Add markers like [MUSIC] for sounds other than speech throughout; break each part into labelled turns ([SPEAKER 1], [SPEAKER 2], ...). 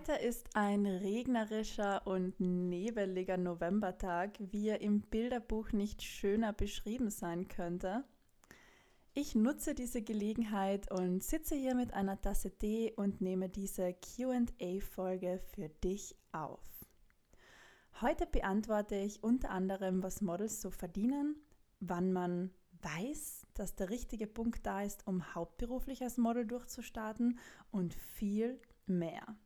[SPEAKER 1] Heute ist ein regnerischer und nebeliger Novembertag, wie er im Bilderbuch nicht schöner beschrieben sein könnte. Ich nutze diese Gelegenheit und sitze hier mit einer Tasse Tee und nehme diese QA-Folge für dich auf. Heute beantworte ich unter anderem, was Models so verdienen, wann man weiß, dass der richtige Punkt da ist, um hauptberuflich als Model durchzustarten und viel mehr.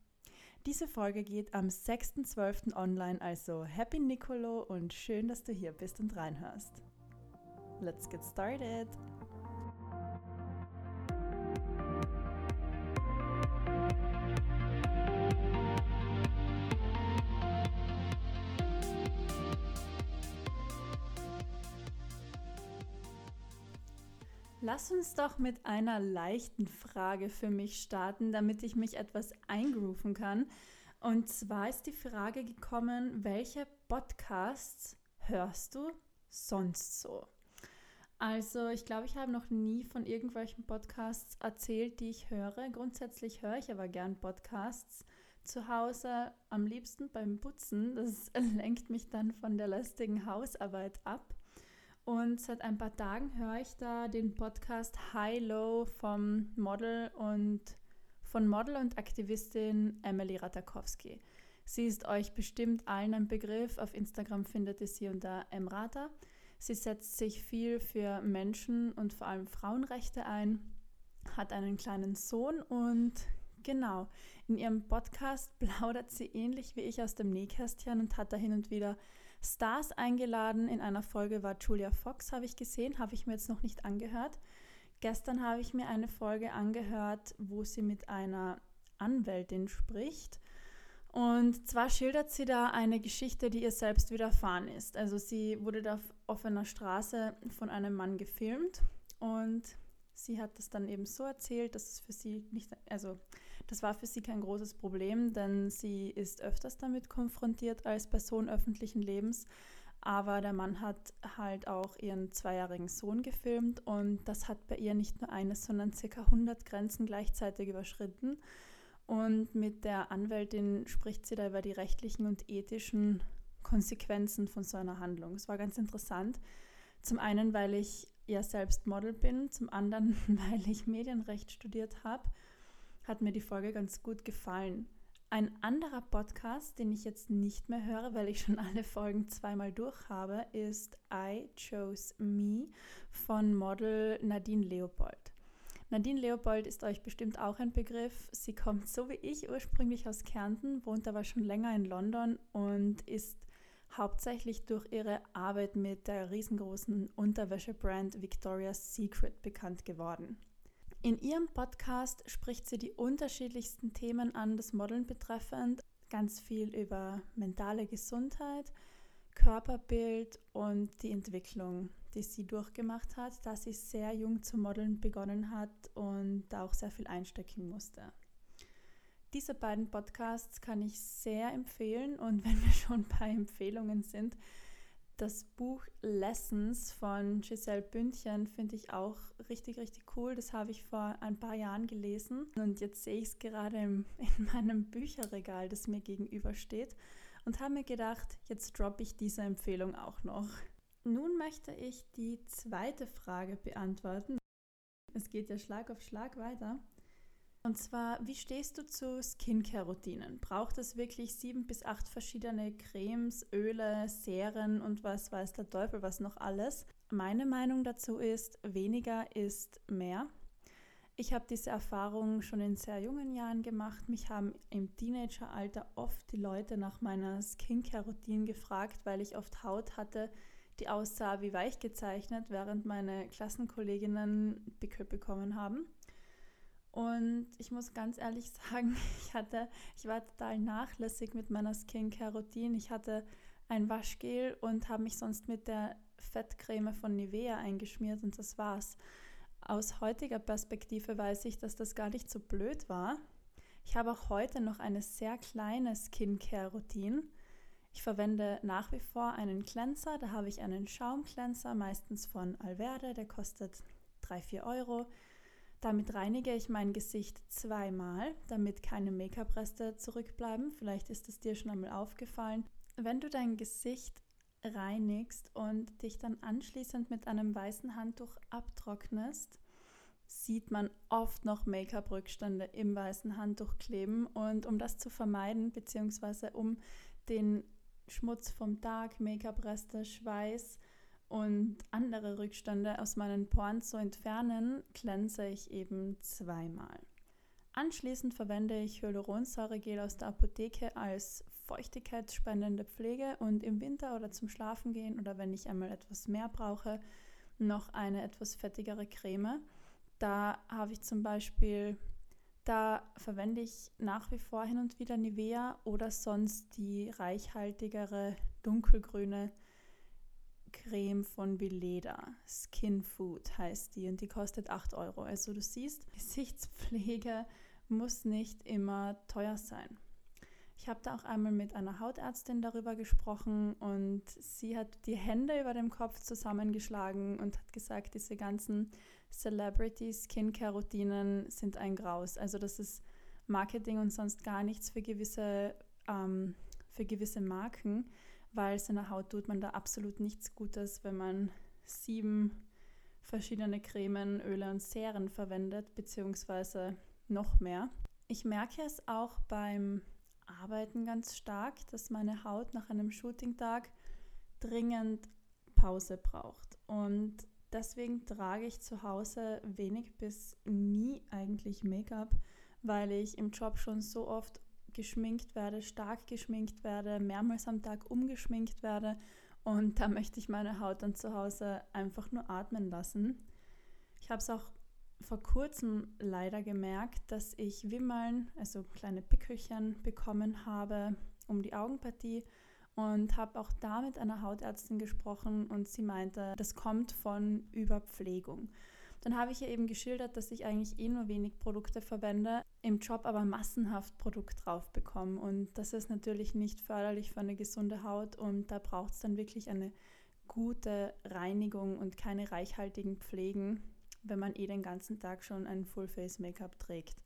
[SPEAKER 1] Diese Folge geht am 6.12. online, also Happy Nicolo und schön, dass du hier bist und reinhörst. Let's get started! Lass uns doch mit einer leichten Frage für mich starten, damit ich mich etwas eingrooven kann. Und zwar ist die Frage gekommen, welche Podcasts hörst du sonst so? Also ich glaube, ich habe noch nie von irgendwelchen Podcasts erzählt, die ich höre. Grundsätzlich höre ich aber gern Podcasts zu Hause, am liebsten beim Putzen. Das [LAUGHS] lenkt mich dann von der lästigen Hausarbeit ab. Und seit ein paar Tagen höre ich da den Podcast High Low vom Model und von Model und Aktivistin Emily Ratakowski. Sie ist euch bestimmt allen ein Begriff. Auf Instagram findet ihr sie unter Emrata. Sie setzt sich viel für Menschen und vor allem Frauenrechte ein, hat einen kleinen Sohn und genau, in ihrem Podcast [LAUGHS] plaudert sie ähnlich wie ich aus dem Nähkästchen und hat da hin und wieder Stars eingeladen. In einer Folge war Julia Fox, habe ich gesehen, habe ich mir jetzt noch nicht angehört. Gestern habe ich mir eine Folge angehört, wo sie mit einer Anwältin spricht. Und zwar schildert sie da eine Geschichte, die ihr selbst widerfahren ist. Also sie wurde da auf offener Straße von einem Mann gefilmt und sie hat das dann eben so erzählt, dass es für sie nicht, also das war für sie kein großes Problem, denn sie ist öfters damit konfrontiert als Person öffentlichen Lebens. Aber der Mann hat halt auch ihren zweijährigen Sohn gefilmt und das hat bei ihr nicht nur eines, sondern circa 100 Grenzen gleichzeitig überschritten. Und mit der Anwältin spricht sie da über die rechtlichen und ethischen Konsequenzen von so einer Handlung. Es war ganz interessant. Zum einen, weil ich ja selbst Model bin, zum anderen, [LAUGHS] weil ich Medienrecht studiert habe hat mir die Folge ganz gut gefallen. Ein anderer Podcast, den ich jetzt nicht mehr höre, weil ich schon [LAUGHS] alle Folgen zweimal durch habe, ist I Chose Me von Model Nadine Leopold. Nadine Leopold ist euch bestimmt auch ein Begriff. Sie kommt so wie ich ursprünglich aus Kärnten, wohnt aber schon länger in London und ist hauptsächlich durch ihre Arbeit mit der riesengroßen Unterwäschebrand Victoria's Secret bekannt geworden. In ihrem Podcast spricht sie die unterschiedlichsten Themen an, das Modeln betreffend. Ganz viel über mentale Gesundheit, Körperbild und die Entwicklung, die sie durchgemacht hat, da sie sehr jung zu modeln begonnen hat und da auch sehr viel einstecken musste. Diese beiden Podcasts kann ich sehr empfehlen und [LAUGHS] wenn wir schon bei Empfehlungen sind, das Buch Lessons von Giselle Bündchen finde ich auch richtig, richtig cool. Das habe ich vor ein paar Jahren gelesen und jetzt sehe ich es gerade im, [LAUGHS] in meinem Bücherregal, das mir gegenübersteht und habe mir gedacht, jetzt droppe ich diese Empfehlung auch noch. Nun möchte ich die zweite Frage beantworten. Es geht ja Schlag auf Schlag weiter. Und zwar, wie stehst du zu Skincare-Routinen? Braucht es wirklich sieben bis acht verschiedene Cremes, Öle, Serien und was weiß der Teufel, was noch alles? Meine Meinung dazu ist, weniger ist mehr. Ich habe diese Erfahrung schon in sehr jungen Jahren gemacht. Mich haben im Teenageralter oft die Leute nach meiner Skincare-Routine gefragt, weil ich oft Haut hatte, die aussah wie weich gezeichnet, während meine Klassenkolleginnen Pickel bekommen haben. Und ich muss ganz ehrlich [LAUGHS] sagen, ich hatte, ich war total nachlässig mit meiner Skincare-Routine. Ich hatte ein Waschgel und habe mich sonst mit der Fettcreme von Nivea eingeschmiert und das war's. Aus heutiger Perspektive weiß ich, dass das gar nicht so blöd war. Ich habe auch heute noch eine sehr kleine Skincare-Routine. Ich verwende nach wie vor einen Cleanser. Da habe ich einen Schaumcleanser, meistens von Alverde. Der kostet 3-4 Euro. Damit reinige ich mein Gesicht zweimal, damit keine Make-up-Reste zurückbleiben. Vielleicht ist es dir schon einmal aufgefallen. Wenn du dein Gesicht reinigst und dich dann anschließend mit einem weißen Handtuch abtrocknest, sieht man oft noch Make-up-Rückstände im weißen Handtuch kleben. Und um das zu vermeiden, beziehungsweise um den Schmutz vom Tag, Make-up-Reste, Schweiß und andere Rückstände aus meinen Poren zu entfernen, glänze ich eben zweimal. Anschließend verwende ich Hyaluronsäuregel aus der Apotheke als feuchtigkeitsspendende Pflege und im Winter oder zum Schlafengehen oder wenn ich einmal etwas mehr brauche, noch eine etwas fettigere Creme. Da habe ich zum Beispiel, da verwende ich nach wie vor hin und wieder Nivea oder sonst die reichhaltigere dunkelgrüne Creme von Veleda. Skin Food heißt die und die kostet 8 Euro. Also du siehst, Gesichtspflege muss nicht immer teuer sein. Ich habe da auch einmal mit einer Hautärztin darüber gesprochen und sie hat die Hände über dem Kopf zusammengeschlagen und hat gesagt, diese ganzen Celebrity Skincare Routinen sind ein Graus. Also das ist Marketing und sonst gar nichts für gewisse, ähm, für gewisse Marken, weil seiner Haut tut man da absolut nichts Gutes, wenn man sieben verschiedene Cremen, Öle und Serien verwendet, beziehungsweise noch mehr. Ich merke es auch beim Arbeiten ganz stark, dass meine Haut nach einem Shooting-Tag dringend Pause braucht. Und deswegen trage ich zu Hause wenig bis nie eigentlich Make-up, weil ich im Job schon so oft geschminkt werde, stark geschminkt werde, mehrmals am Tag umgeschminkt werde. Und da möchte ich meine Haut dann zu Hause einfach nur atmen lassen. Ich habe es auch vor kurzem leider gemerkt, dass ich Wimmeln, also kleine Pickelchen bekommen habe um die Augenpartie und habe auch da mit einer Hautärztin gesprochen und sie meinte, das kommt von Überpflegung. Dann habe ich ihr eben geschildert, dass ich eigentlich eh nur wenig Produkte verwende, im Job aber massenhaft Produkt drauf bekomme und das ist natürlich nicht förderlich für eine gesunde Haut und da braucht es dann wirklich eine gute Reinigung und keine reichhaltigen Pflegen wenn man eh den ganzen Tag schon ein Full-Face-Make-up trägt.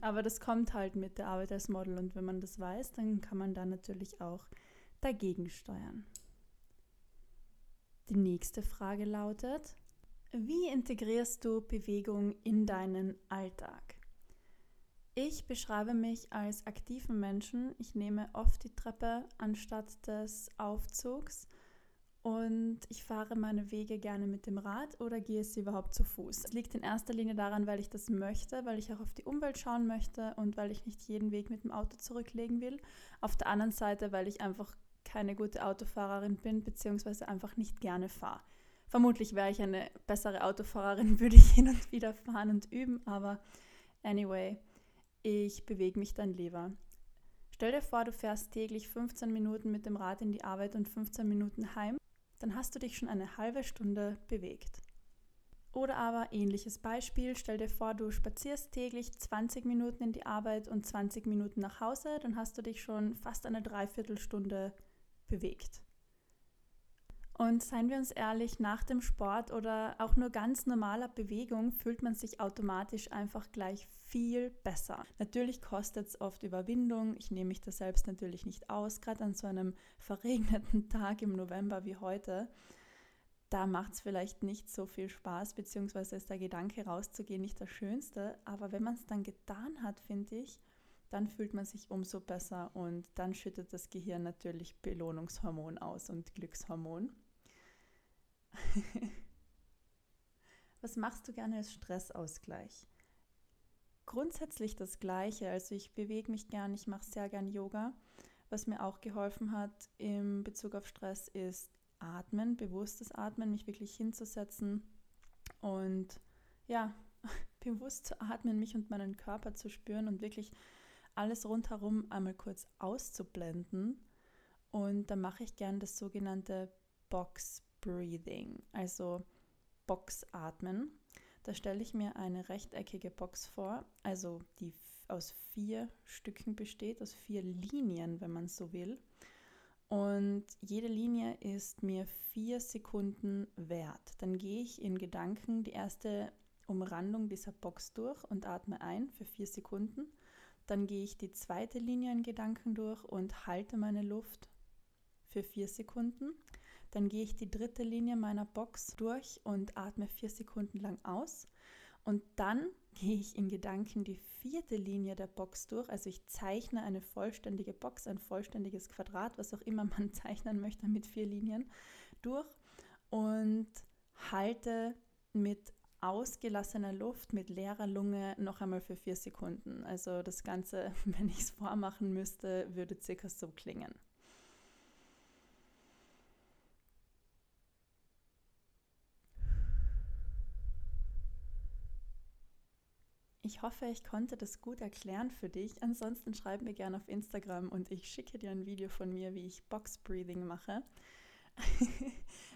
[SPEAKER 1] Aber das kommt halt mit der Arbeit als Model und wenn man das weiß, dann kann man da natürlich auch dagegen steuern. Die nächste Frage lautet, wie integrierst du Bewegung in deinen Alltag? Ich beschreibe mich als aktiven Menschen. Ich nehme oft die Treppe anstatt des Aufzugs und ich fahre meine Wege gerne mit dem Rad oder gehe sie überhaupt zu Fuß. Das liegt in erster Linie daran, weil ich das möchte, weil ich auch auf die Umwelt schauen möchte und weil ich nicht jeden Weg mit dem Auto zurücklegen will. Auf der anderen Seite, weil ich einfach keine gute Autofahrerin bin, beziehungsweise einfach nicht gerne fahre. Vermutlich wäre ich eine bessere Autofahrerin, [LAUGHS] würde ich hin und wieder fahren und üben, aber anyway, ich bewege mich dann lieber. Stell dir vor, du fährst täglich 15 Minuten mit dem Rad in die Arbeit und 15 Minuten heim dann hast du dich schon eine halbe Stunde bewegt. Oder aber ähnliches Beispiel, stell dir vor, du spazierst täglich 20 Minuten in die Arbeit und 20 Minuten nach Hause, dann hast du dich schon fast eine Dreiviertelstunde bewegt. Und seien wir uns ehrlich, nach dem Sport oder auch nur ganz normaler Bewegung fühlt man sich automatisch einfach gleich viel besser. Natürlich kostet es oft Überwindung. Ich nehme mich da selbst natürlich nicht aus, gerade an so einem [LAUGHS] verregneten Tag im November wie heute. Da macht es vielleicht nicht so viel Spaß, beziehungsweise ist der Gedanke rauszugehen nicht das Schönste. Aber wenn man es dann getan hat, finde ich, dann fühlt man sich umso besser und dann schüttet das Gehirn natürlich Belohnungshormon aus und Glückshormon. [LAUGHS] Was machst du gerne als Stressausgleich? Grundsätzlich das Gleiche. Also ich bewege mich gern, ich mache sehr gern Yoga. Was mir auch geholfen hat in Bezug auf Stress ist Atmen, bewusstes Atmen, mich wirklich hinzusetzen und ja, [LAUGHS] bewusst zu atmen, mich und meinen Körper zu spüren und wirklich alles rundherum einmal kurz auszublenden Und da mache ich gern das sogenannte Box Breathing, also Boxatmen. Da stelle ich mir eine rechteckige Box vor, also die aus vier Stücken besteht, aus vier Linien, wenn man so will. Und jede Linie ist mir vier Sekunden wert. Dann gehe ich in Gedanken die erste Umrandung dieser Box durch und atme ein für vier Sekunden. Dann gehe ich die zweite Linie in Gedanken durch und halte meine Luft für vier Sekunden. Dann gehe ich die dritte Linie meiner Box durch und atme vier Sekunden lang aus. Und dann [LAUGHS] gehe ich in Gedanken die vierte Linie der Box durch. Also ich zeichne eine vollständige Box, ein vollständiges Quadrat, was auch immer man [LAUGHS] zeichnen möchte mit vier Linien durch und halte mit ausgelassener Luft, mit leerer Lunge noch einmal für vier Sekunden. Also das Ganze, [LAUGHS] wenn ich es vormachen müsste, würde circa so klingen. Ich hoffe, ich konnte das gut erklären für dich. Ansonsten schreib mir gerne auf Instagram und ich schicke dir ein Video von mir, wie ich Box Breathing mache. [LAUGHS]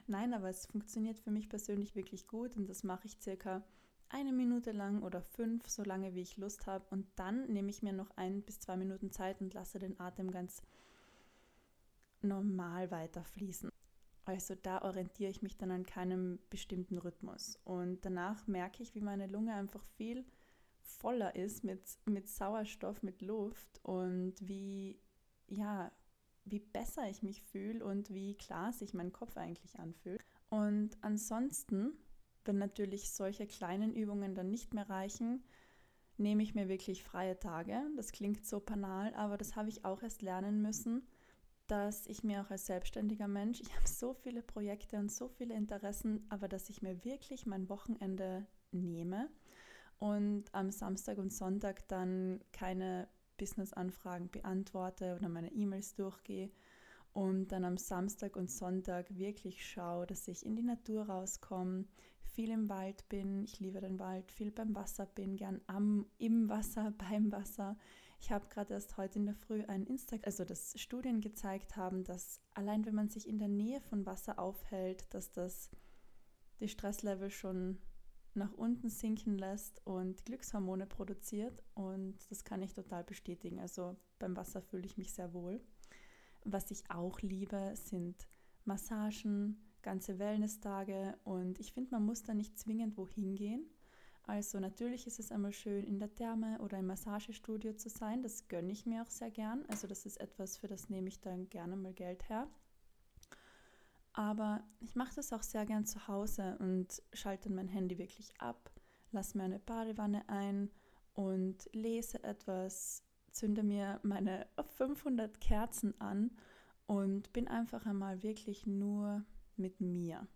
[SPEAKER 1] Nein, aber es funktioniert für mich persönlich wirklich gut und das mache ich circa eine Minute lang oder fünf, so lange wie ich Lust habe. Und dann nehme ich mir noch ein bis zwei Minuten Zeit und lasse den Atem ganz normal weiterfließen. Also da orientiere ich mich dann an keinem bestimmten Rhythmus. Und danach merke ich, wie meine Lunge einfach viel voller ist mit, mit Sauerstoff, mit Luft und wie, ja, wie besser ich mich fühle und wie klar sich mein Kopf eigentlich anfühlt. Und ansonsten, wenn natürlich solche kleinen Übungen dann nicht mehr reichen, nehme ich mir wirklich freie Tage. Das klingt so banal, aber das habe ich auch erst lernen müssen, dass ich mir auch als selbstständiger Mensch, ich habe so viele Projekte und so viele Interessen, aber dass ich mir wirklich mein Wochenende nehme und am Samstag und Sonntag dann keine Business-Anfragen beantworte oder meine E-Mails durchgehe und dann am Samstag und Sonntag wirklich schaue, dass ich in die Natur rauskomme, viel im Wald bin, ich liebe den Wald, viel beim Wasser bin, gern am, im Wasser, [LAUGHS] beim Wasser. Ich habe gerade erst heute in der Früh ein Instagram, also dass Studien gezeigt haben, dass allein wenn man sich in der Nähe von Wasser aufhält, dass das die Stresslevel schon nach unten sinken lässt und Glückshormone produziert. Und das kann ich total bestätigen. Also beim Wasser fühle ich mich sehr wohl. Was ich auch liebe, sind Massagen, ganze Wellness-Tage. Und ich finde, man muss da nicht zwingend wohin gehen. Also natürlich ist es einmal schön, in der Therme oder im Massagestudio zu sein. Das gönne ich mir auch sehr gern. Also das ist etwas, für das nehme ich dann gerne mal Geld her. Aber ich mache das auch sehr gern zu Hause und schalte mein Handy wirklich ab, lasse mir eine Badewanne ein und lese etwas, zünde mir meine 500 Kerzen an und bin einfach einmal wirklich nur mit mir.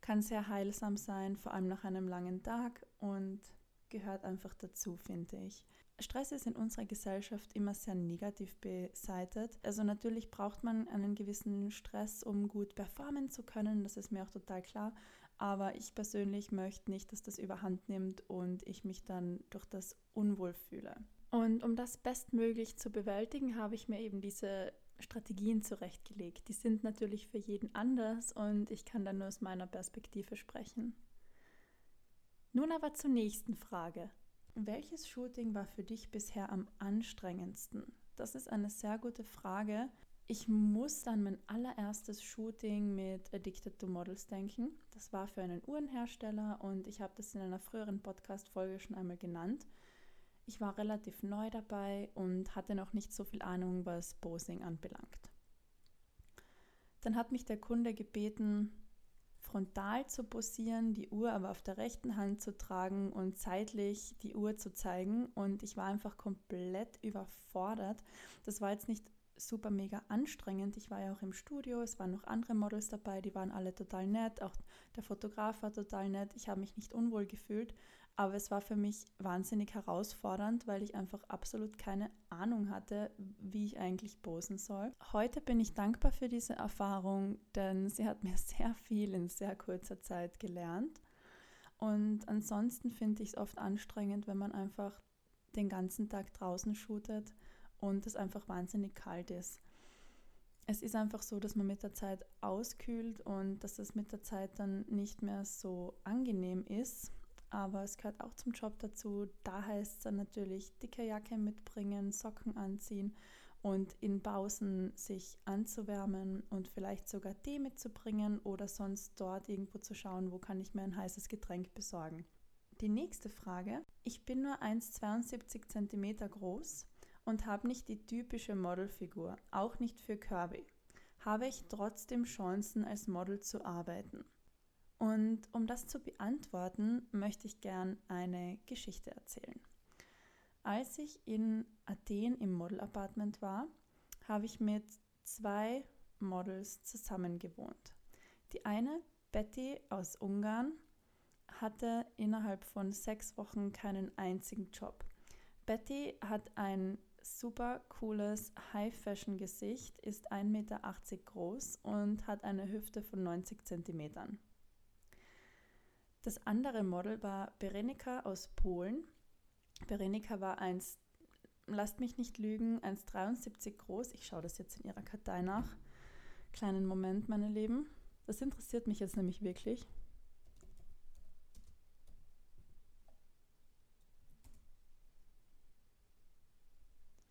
[SPEAKER 1] Kann sehr heilsam sein, vor allem nach einem langen Tag und gehört einfach dazu, finde ich. Stress ist in unserer Gesellschaft immer sehr negativ beseitet. Also natürlich braucht man einen gewissen Stress, um gut performen zu können, das ist mir auch total klar. Aber ich persönlich möchte nicht, dass das überhand nimmt und ich mich dann durch das unwohl fühle. Und um das bestmöglich zu bewältigen, habe ich mir eben diese Strategien zurechtgelegt. Die sind natürlich für jeden anders und ich kann dann nur aus meiner Perspektive sprechen. Nun aber zur nächsten Frage. Welches Shooting war für dich bisher am anstrengendsten? Das ist eine sehr gute Frage. Ich muss an mein allererstes Shooting mit Addicted to Models denken. Das war für einen Uhrenhersteller und ich habe das in einer früheren Podcast-Folge schon einmal genannt. Ich war relativ neu dabei und hatte noch nicht so viel Ahnung, was Posing anbelangt. Dann hat mich der Kunde gebeten, frontal zu posieren, die Uhr aber auf der rechten Hand zu tragen und zeitlich die Uhr zu zeigen. Und ich war einfach komplett überfordert. Das war jetzt nicht super mega anstrengend. Ich war ja auch im Studio, es waren noch andere Models dabei, die waren alle total nett, auch der Fotograf war total nett. Ich habe mich nicht unwohl gefühlt, aber es war für mich wahnsinnig herausfordernd, weil ich einfach absolut keine Ahnung hatte, wie ich eigentlich posen soll. Heute bin ich dankbar für diese Erfahrung, denn sie hat mir [LAUGHS] sehr viel in sehr kurzer Zeit gelernt. Und ansonsten finde ich es oft anstrengend, wenn man einfach den ganzen Tag draußen shootet und es einfach wahnsinnig kalt ist. es ist einfach so, dass man mit der Zeit auskühlt und dass es mit der Zeit dann nicht mehr so angenehm ist. Aber es gehört auch zum Job dazu. Da heißt es dann natürlich dicke Jacke mitbringen, Socken anziehen und in Pausen sich anzuwärmen und vielleicht sogar Tee mitzubringen oder sonst dort irgendwo zu schauen, wo kann ich mir ein heißes Getränk besorgen. Die nächste Frage. Ich bin nur 1,72 cm groß und habe nicht die typische Modelfigur, auch nicht für Kirby. Habe ich trotzdem Chancen, als Model zu arbeiten? Und um das zu beantworten, möchte ich gern eine Geschichte erzählen. Als ich in Athen im Model-Apartment war, habe ich mit zwei Models zusammen gewohnt. Die eine, Betty aus Ungarn, hatte innerhalb von sechs Wochen keinen einzigen Job. Betty hat ein super cooles High-Fashion-Gesicht, ist 1,80 Meter groß und hat eine Hüfte von 90 cm. Das andere Model war Berenika aus Polen. Berenika war 1, lasst mich nicht lügen, 1,73 groß. Ich schaue das jetzt in ihrer Kartei nach. Kleinen Moment, meine Lieben. Das interessiert mich jetzt nämlich wirklich.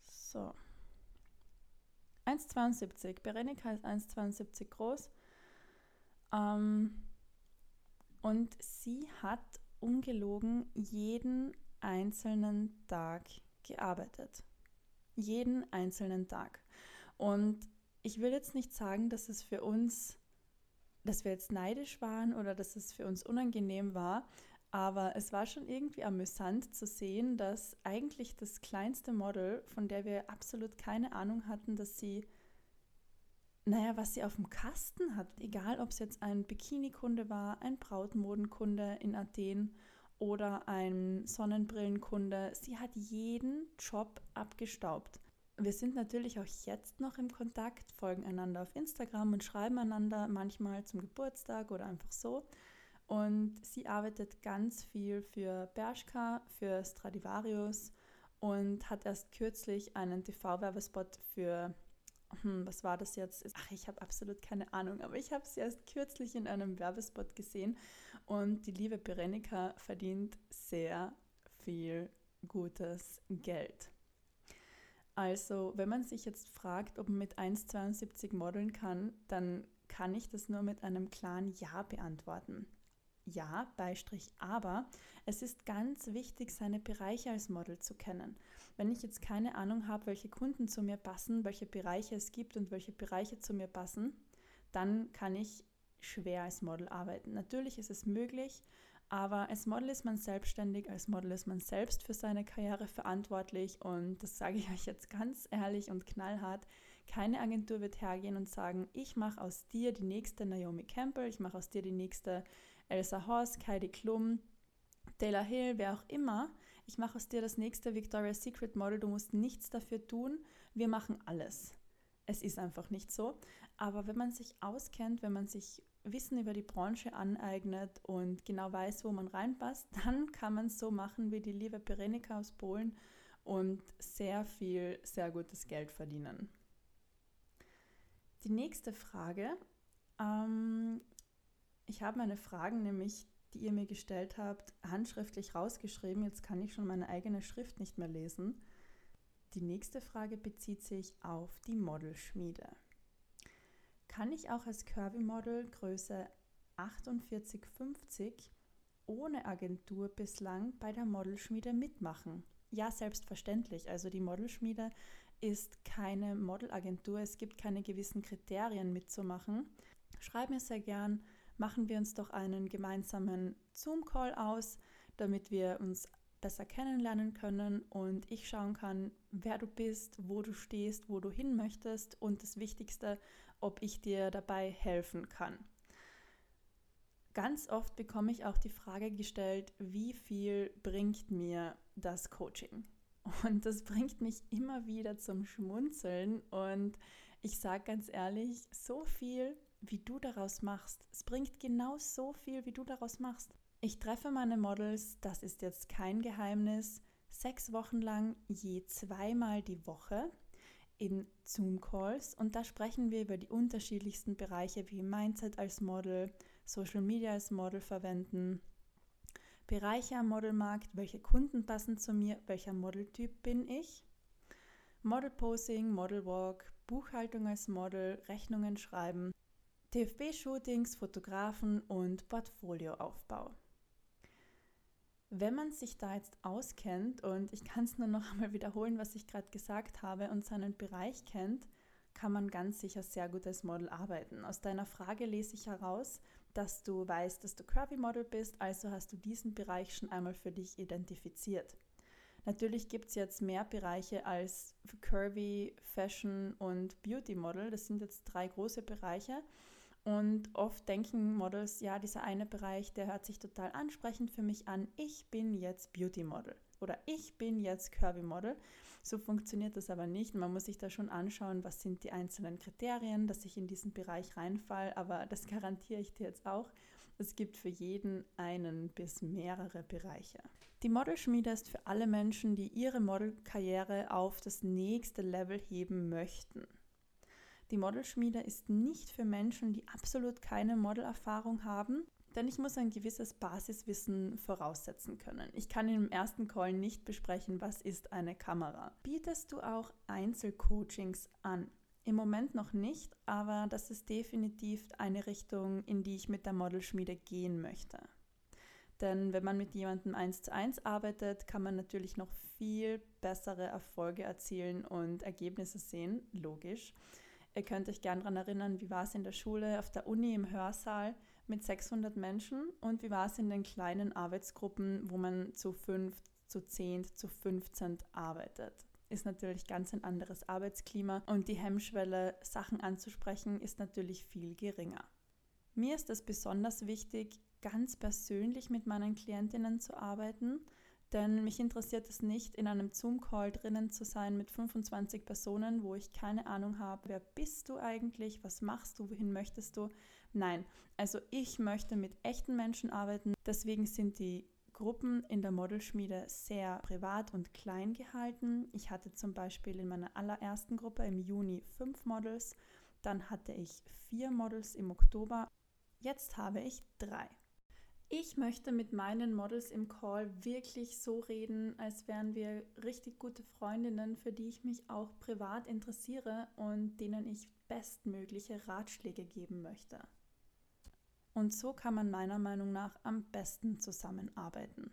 [SPEAKER 1] So. 1,72. Berenika ist 1,72 groß. Ähm, und sie hat ungelogen jeden einzelnen Tag gearbeitet. Jeden einzelnen Tag. Und ich will jetzt nicht sagen, dass es für uns, dass wir jetzt neidisch waren oder dass es für uns unangenehm war, aber es war schon irgendwie amüsant zu sehen, dass eigentlich das kleinste Model, von der wir absolut keine Ahnung hatten, dass sie, naja, was sie auf dem Kasten hat, egal ob es jetzt ein Bikini-Kunde war, ein Brautmodenkunde in Athen oder ein Sonnenbrillenkunde, sie hat jeden Job abgestaubt. Wir sind natürlich auch jetzt noch im Kontakt, folgen einander auf Instagram und schreiben einander manchmal zum Geburtstag oder einfach so. Und sie arbeitet ganz viel für Bershka, für Stradivarius und hat erst kürzlich einen TV-Werbespot für, hm, was war das jetzt? Ach, ich habe absolut keine Ahnung, aber ich habe sie erst kürzlich in einem Werbespot gesehen und die liebe Berenika verdient sehr viel gutes Geld. Also, wenn man sich jetzt fragt, ob man mit 1,72 modeln kann, dann kann ich das nur mit einem klaren Ja beantworten ja, Beistrich, aber es ist ganz wichtig, seine Bereiche als Model zu kennen. Wenn ich jetzt keine Ahnung habe, welche Kunden zu mir passen, welche Bereiche es gibt und welche Bereiche zu mir passen, dann kann ich schwer als Model arbeiten. Natürlich ist es möglich, aber als Model ist man selbstständig, als Model ist man selbst für seine Karriere verantwortlich und das sage ich [LAUGHS] euch jetzt ganz ehrlich und knallhart. Keine Agentur wird hergehen und sagen, ich mache aus dir die nächste Naomi Campbell, ich mache aus dir die nächste Elsa Horst, Heidi Klum, Taylor Hill, wer auch immer. Ich mache aus dir das nächste Victoria's Secret Model. Du musst nichts dafür tun. Wir machen alles. Es ist einfach nicht so. Aber wenn man sich auskennt, wenn man sich Wissen über die Branche aneignet und genau weiß, wo man reinpasst, [LAUGHS] dann kann man es so machen wie die liebe Perenika aus Polen und sehr viel, sehr gutes Geld verdienen. Die nächste Frage ähm, ich habe meine Fragen nämlich, die ihr mir gestellt habt, handschriftlich rausgeschrieben. Jetzt kann ich schon meine eigene Schrift nicht mehr lesen. Die nächste Frage bezieht sich auf die Modelschmiede. Kann ich auch als Curvy-Model Größe 4850 ohne Agentur bislang bei der Modelschmiede mitmachen? Ja, selbstverständlich. Also die Modelschmiede ist keine Modelagentur. Es gibt keine gewissen Kriterien mitzumachen. Schreib mir sehr gern machen wir uns doch einen gemeinsamen Zoom-Call aus, damit wir uns besser kennenlernen können und ich schauen kann, wer du bist, wo du stehst, wo du hin möchtest und das Wichtigste, ob ich dir dabei helfen kann. Ganz oft bekomme ich auch die Frage gestellt, wie viel bringt mir das Coaching? Und das bringt mich immer wieder zum Schmunzeln und ich sage ganz ehrlich, so viel wie du daraus machst. Es bringt genau so viel, wie du daraus machst. Ich treffe meine Models, das ist jetzt kein Geheimnis, sechs Wochen lang je zweimal die Woche. in Zoom-Calls und da sprechen wir über die unterschiedlichsten Bereiche wie Mindset als Model, Social Media als Model verwenden, Bereiche am Modelmarkt, welche Kunden passen zu mir, welcher Modeltyp bin ich, Model Posing, Model Walk, Buchhaltung als Model, Rechnungen schreiben, TFB-Shootings, Fotografen und Portfolioaufbau. Wenn man sich da jetzt auskennt und ich kann es nur noch [LAUGHS] einmal wiederholen, was ich gerade gesagt habe und seinen Bereich kennt, kann man ganz sicher sehr gut als Model arbeiten. Aus deiner Frage lese ich heraus, dass du weißt, dass du Curvy Model bist, also hast du diesen Bereich schon einmal für dich identifiziert. Natürlich gibt es jetzt mehr Bereiche als Curvy, Fashion und Beauty Model. Das sind jetzt drei große Bereiche. Und oft denken Models, ja, dieser eine Bereich, der hört sich total ansprechend für mich an. Ich bin jetzt Beauty Model oder ich bin jetzt Curvy Model. So funktioniert das aber nicht. Man muss sich da schon anschauen, was sind die einzelnen Kriterien, dass ich in diesen Bereich reinfall. Aber das [LAUGHS] garantiere ich dir jetzt auch. Es gibt für jeden einen bis mehrere Bereiche. Die Modelschmiede ist für alle Menschen, die ihre Modelkarriere auf das nächste Level heben möchten. Die Modelschmiede ist nicht für Menschen, die absolut keine Modelerfahrung haben, denn ich muss ein gewisses Basiswissen voraussetzen können. Ich kann im ersten Call nicht besprechen, was ist eine Kamera. Bietest du auch Einzelcoachings an? Im Moment noch nicht, aber das ist definitiv eine Richtung, in die ich mit der Modelschmiede gehen möchte. Denn wenn man mit jemandem eins zu eins arbeitet, kann man natürlich noch viel bessere Erfolge erzielen und Ergebnisse sehen, logisch. Ihr könnt euch gerne daran erinnern, wie war es in der Schule, auf der Uni, im Hörsaal mit 600 Menschen und wie war es in den kleinen Arbeitsgruppen, wo man zu 5, zu 10, zu 15 arbeitet. Ist natürlich ganz ein anderes Arbeitsklima und die Hemmschwelle, Sachen anzusprechen, ist natürlich viel geringer. Mir ist es besonders wichtig, ganz persönlich mit meinen Klientinnen zu arbeiten denn mich interessiert es nicht, in einem Zoom-Call drinnen zu sein mit 25 Personen, wo ich keine Ahnung habe, wer bist du eigentlich, was machst du, wohin möchtest du. Nein, also ich möchte mit echten Menschen arbeiten. Deswegen sind die Gruppen in der Modelschmiede sehr privat und klein gehalten. Ich hatte zum Beispiel in meiner allerersten Gruppe im Juni fünf Models, dann hatte ich vier Models im Oktober, jetzt habe ich drei. Ich möchte mit meinen Models im Call wirklich so reden, als wären wir richtig gute Freundinnen, für die ich mich auch privat interessiere und denen ich bestmögliche Ratschläge geben möchte. Und so kann man meiner Meinung nach am besten zusammenarbeiten.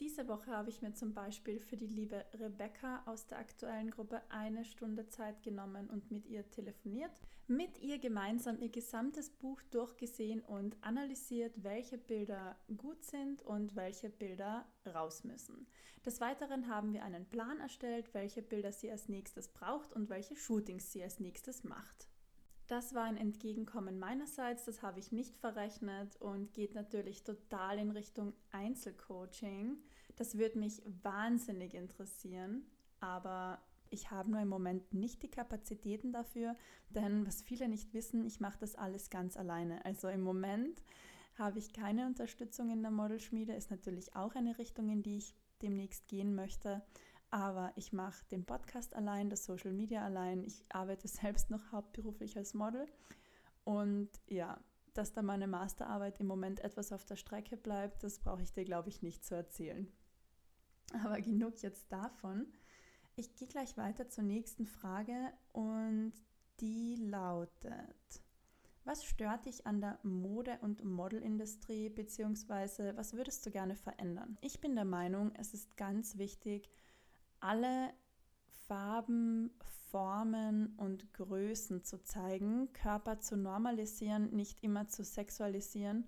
[SPEAKER 1] Diese Woche habe ich mir zum Beispiel für die liebe Rebecca aus der aktuellen Gruppe eine Stunde Zeit genommen und mit ihr telefoniert, mit ihr gemeinsam ihr gesamtes Buch durchgesehen und analysiert, welche Bilder gut sind und welche Bilder raus müssen. Des Weiteren haben wir einen Plan erstellt, welche Bilder sie als nächstes braucht und welche Shootings sie als nächstes macht. Das war ein Entgegenkommen meinerseits, das habe ich nicht verrechnet und geht natürlich total in Richtung Einzelcoaching. Das würde mich wahnsinnig interessieren, aber ich habe nur im Moment nicht die Kapazitäten dafür, denn was viele nicht wissen, ich mache das alles ganz alleine. Also im Moment habe ich keine Unterstützung in der Modelschmiede, ist natürlich auch eine Richtung, in die ich demnächst gehen möchte. Aber ich mache den Podcast allein, das Social Media allein. Ich arbeite [LAUGHS] selbst noch hauptberuflich als Model. Und ja, dass da meine Masterarbeit im Moment etwas auf der Strecke bleibt, das brauche ich dir, glaube ich, nicht zu erzählen. [LAUGHS] Aber genug jetzt davon. Ich gehe gleich weiter zur nächsten Frage und die lautet, was stört dich an der Mode- und Modelindustrie beziehungsweise was würdest du gerne verändern? Ich bin der Meinung, es ist ganz wichtig, alle Farben, Formen und Größen zu zeigen, Körper zu normalisieren, nicht immer zu sexualisieren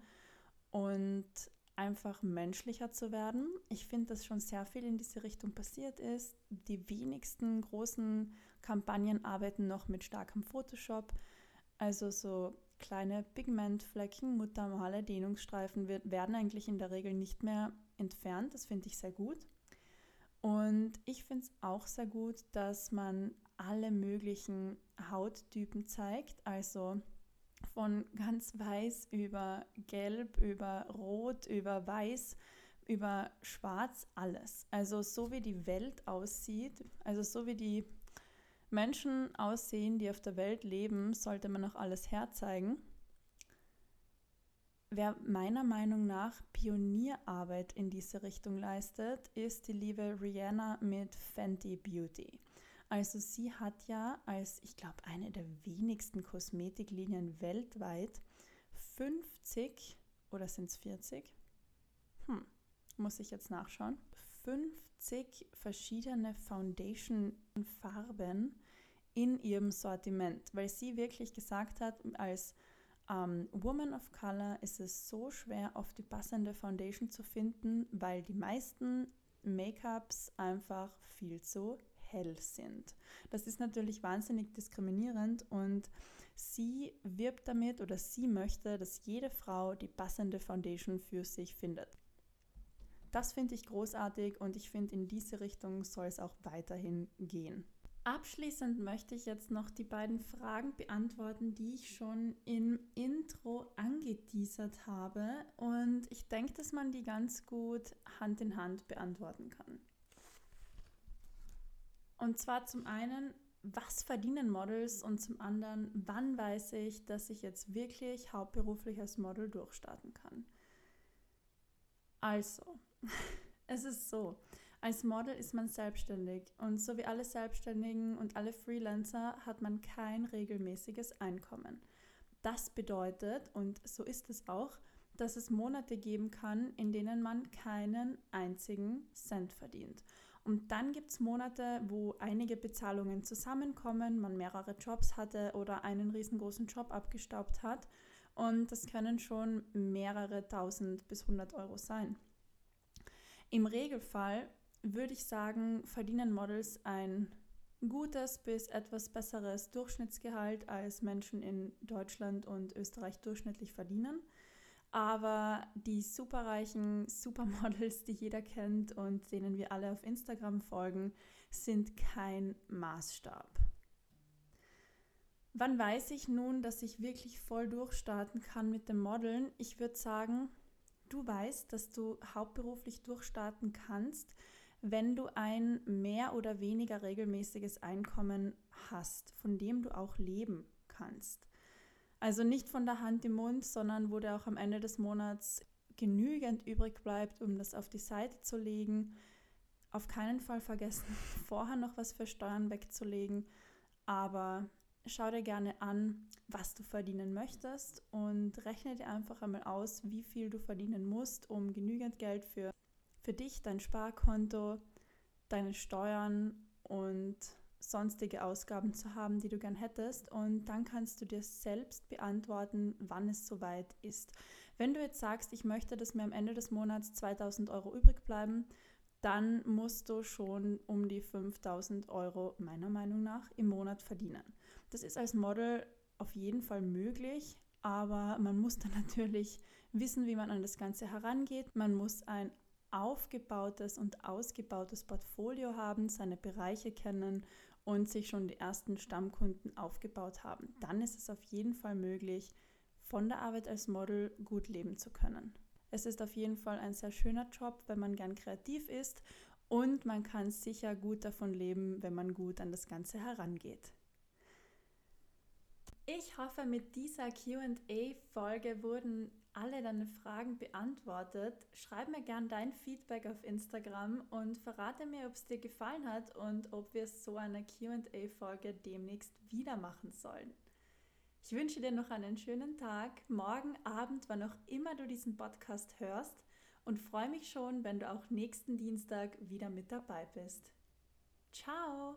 [SPEAKER 1] und einfach menschlicher zu werden. Ich finde, dass schon sehr viel in diese Richtung passiert ist. Die wenigsten großen Kampagnen arbeiten noch mit starkem Photoshop. Also so kleine Pigmentflecken, Muttermale, Dehnungsstreifen werden eigentlich in der Regel nicht mehr entfernt. Das finde ich sehr gut. Und ich finde es auch sehr gut, dass man alle möglichen Hauttypen zeigt. Also von ganz weiß über gelb, über rot, über weiß, über schwarz, alles. Also so wie die Welt aussieht, also so wie die Menschen aussehen, die auf der Welt leben, sollte man auch alles herzeigen. Wer meiner Meinung nach Pionierarbeit in diese Richtung leistet, ist die liebe Rihanna mit Fenty Beauty. Also sie hat ja als, ich glaube, eine der wenigsten Kosmetiklinien weltweit 50 oder sind es 40? Hm, muss ich jetzt nachschauen. 50 verschiedene Foundation-Farben in ihrem Sortiment, weil sie wirklich gesagt hat, als ähm, Woman of Color ist es so schwer, auf die passende Foundation zu finden, weil die meisten Make-ups einfach viel zu hell sind. Das ist natürlich wahnsinnig diskriminierend und sie wirbt damit oder sie möchte, dass jede Frau die passende Foundation für sich findet. Das finde ich großartig und ich finde, in diese Richtung soll es auch weiterhin gehen. Abschließend möchte ich jetzt noch die beiden Fragen beantworten, die ich schon im Intro angeteasert habe. Und ich denke, dass man die ganz gut Hand in Hand beantworten kann. Und zwar zum einen, was verdienen Models? Und zum anderen, wann weiß ich, dass ich jetzt wirklich hauptberuflich als Model durchstarten kann? Also, [LAUGHS] es ist so. Als Model ist man selbstständig und so wie alle Selbstständigen und alle Freelancer hat man kein regelmäßiges Einkommen. Das bedeutet, und so ist es auch, dass es Monate geben kann, in denen man keinen einzigen Cent verdient. Und dann gibt es Monate, wo einige Bezahlungen zusammenkommen, man mehrere Jobs hatte oder einen riesengroßen Job abgestaubt hat. Und das können schon mehrere tausend bis hundert Euro sein. Im Regelfall würde ich sagen, verdienen Models ein gutes bis etwas besseres Durchschnittsgehalt als Menschen in Deutschland und Österreich durchschnittlich verdienen. Aber die superreichen Supermodels, die jeder kennt und denen wir alle auf Instagram folgen, sind kein Maßstab. Wann weiß ich nun, dass ich wirklich voll durchstarten kann mit dem Modeln? Ich würde sagen, du weißt, dass du hauptberuflich durchstarten kannst, wenn du ein mehr oder weniger regelmäßiges Einkommen hast, von dem du auch leben kannst. Also nicht von der Hand im Mund, sondern wo dir auch am Ende des Monats genügend übrig bleibt, um das auf die Seite zu legen. Auf keinen Fall vergessen, [LAUGHS] vorher noch was für Steuern wegzulegen, aber schau dir gerne an, was du verdienen möchtest und rechne dir einfach einmal aus, wie viel du verdienen musst, um genügend Geld für für dich, dein Sparkonto, deine Steuern und sonstige Ausgaben zu haben, die du gern hättest. Und dann kannst du dir selbst beantworten, wann es soweit ist. Wenn du jetzt sagst, ich möchte, dass mir am Ende des Monats 2000 Euro übrig bleiben, dann musst du schon um die 5000 Euro meiner Meinung nach im Monat verdienen. Das ist als Model auf jeden Fall möglich, aber man muss dann [LAUGHS] natürlich wissen, wie man an das Ganze herangeht. Man muss ein aufgebautes und ausgebautes Portfolio haben, seine Bereiche kennen und sich schon die ersten Stammkunden aufgebaut haben. Dann ist es auf jeden Fall möglich, von der Arbeit als Model gut leben zu können. Es ist auf jeden Fall ein sehr schöner Job, wenn man gern kreativ ist und man kann sicher gut davon leben, wenn man gut an das Ganze herangeht. Ich hoffe, mit dieser QA-Folge wurden alle deine Fragen beantwortet. Schreib mir gern dein Feedback auf Instagram und verrate mir, ob es dir gefallen hat und ob wir so eine QA-Folge demnächst wieder machen sollen. Ich wünsche dir noch einen schönen Tag, morgen Abend, wann auch immer du diesen Podcast hörst und freue mich schon, wenn du auch nächsten Dienstag wieder mit dabei bist. Ciao!